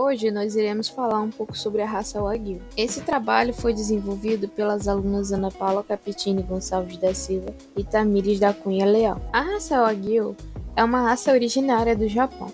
Hoje nós iremos falar um pouco sobre a raça Wagyu. Esse trabalho foi desenvolvido pelas alunas Ana Paula Capitini Gonçalves da Silva e Tamires da Cunha Leal. A raça Wagyu é uma raça originária do Japão.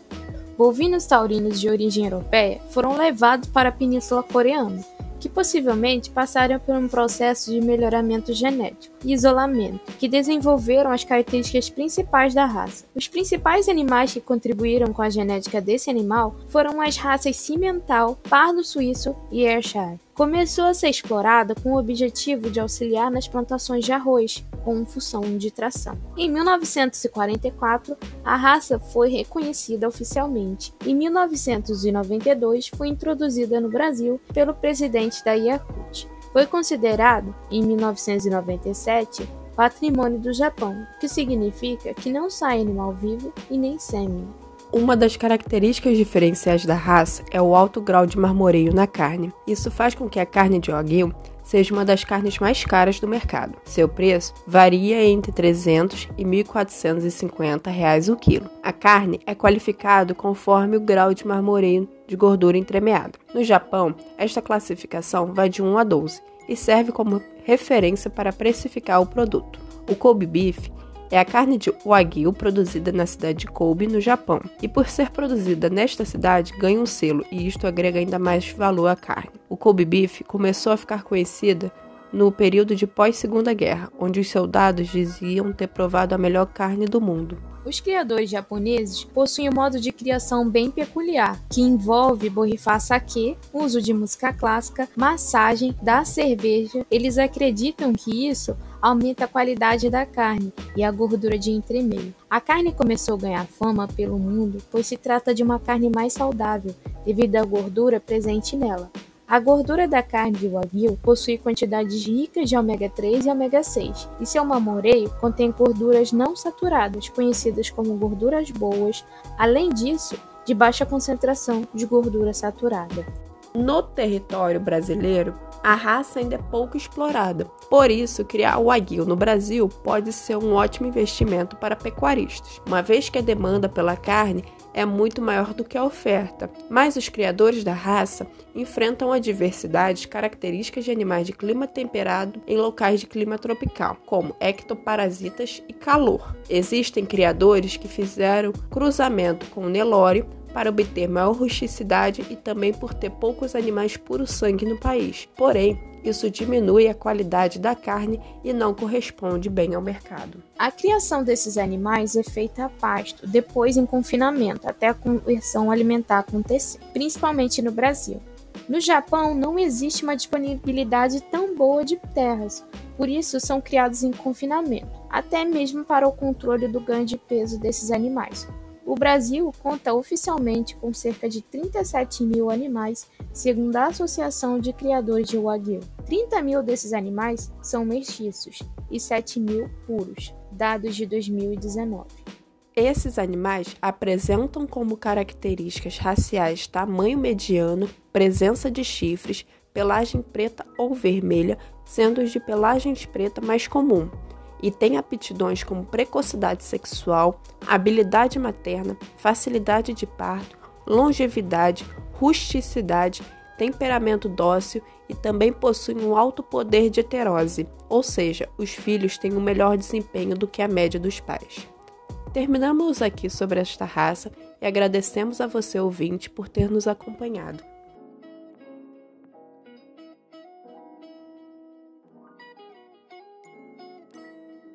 Bovinos taurinos de origem europeia foram levados para a Península Coreana que possivelmente passaram por um processo de melhoramento genético e isolamento, que desenvolveram as características principais da raça. Os principais animais que contribuíram com a genética desse animal foram as raças Cimental, Pardo Suíço e Ayrshire começou a ser explorada com o objetivo de auxiliar nas plantações de arroz, com função de tração. Em 1944, a raça foi reconhecida oficialmente. Em 1992, foi introduzida no Brasil pelo presidente da Yakult. Foi considerado, em 1997, patrimônio do Japão, que significa que não sai animal vivo e nem sêmen. Uma das características diferenciais da raça é o alto grau de marmoreio na carne. Isso faz com que a carne de Wagyu seja uma das carnes mais caras do mercado. Seu preço varia entre 300 e 1.450 reais o quilo. A carne é qualificada conforme o grau de marmoreio de gordura entremeado. No Japão, esta classificação vai de 1 a 12 e serve como referência para precificar o produto. O Kobe beef é a carne de Wagyu produzida na cidade de Kobe, no Japão, e por ser produzida nesta cidade ganha um selo e isto agrega ainda mais valor à carne. O Kobe beef começou a ficar conhecida no período de pós-Segunda Guerra, onde os soldados diziam ter provado a melhor carne do mundo. Os criadores japoneses possuem um modo de criação bem peculiar, que envolve borrifar saquê, uso de música clássica, massagem, da cerveja. Eles acreditam que isso aumenta a qualidade da carne e a gordura de entremeio. A carne começou a ganhar fama pelo mundo, pois se trata de uma carne mais saudável, devido à gordura presente nela. A gordura da carne de wagyu possui quantidades ricas de ômega 3 e ômega 6, e seu mamoreio contém gorduras não saturadas, conhecidas como gorduras boas, além disso, de baixa concentração de gordura saturada. No território brasileiro, a raça ainda é pouco explorada. Por isso, criar o Wagyu no Brasil pode ser um ótimo investimento para pecuaristas, uma vez que a demanda pela carne é muito maior do que a oferta. Mas os criadores da raça enfrentam adversidades características de animais de clima temperado em locais de clima tropical, como ectoparasitas e calor. Existem criadores que fizeram cruzamento com o Nelore para obter maior rusticidade e também por ter poucos animais puro sangue no país. Porém, isso diminui a qualidade da carne e não corresponde bem ao mercado. A criação desses animais é feita a pasto, depois em confinamento, até a conversão alimentar acontecer, principalmente no Brasil. No Japão, não existe uma disponibilidade tão boa de terras, por isso são criados em confinamento, até mesmo para o controle do ganho de peso desses animais. O Brasil conta oficialmente com cerca de 37 mil animais, segundo a Associação de Criadores de Wagyu. 30 mil desses animais são mestiços e 7 mil puros, dados de 2019. Esses animais apresentam como características raciais tamanho mediano, presença de chifres, pelagem preta ou vermelha, sendo os de pelagem preta mais comum, e tem aptidões como precocidade sexual, habilidade materna, facilidade de parto, longevidade, rusticidade, temperamento dócil e também possui um alto poder de heterose, ou seja, os filhos têm um melhor desempenho do que a média dos pais. Terminamos aqui sobre esta raça e agradecemos a você ouvinte por ter nos acompanhado.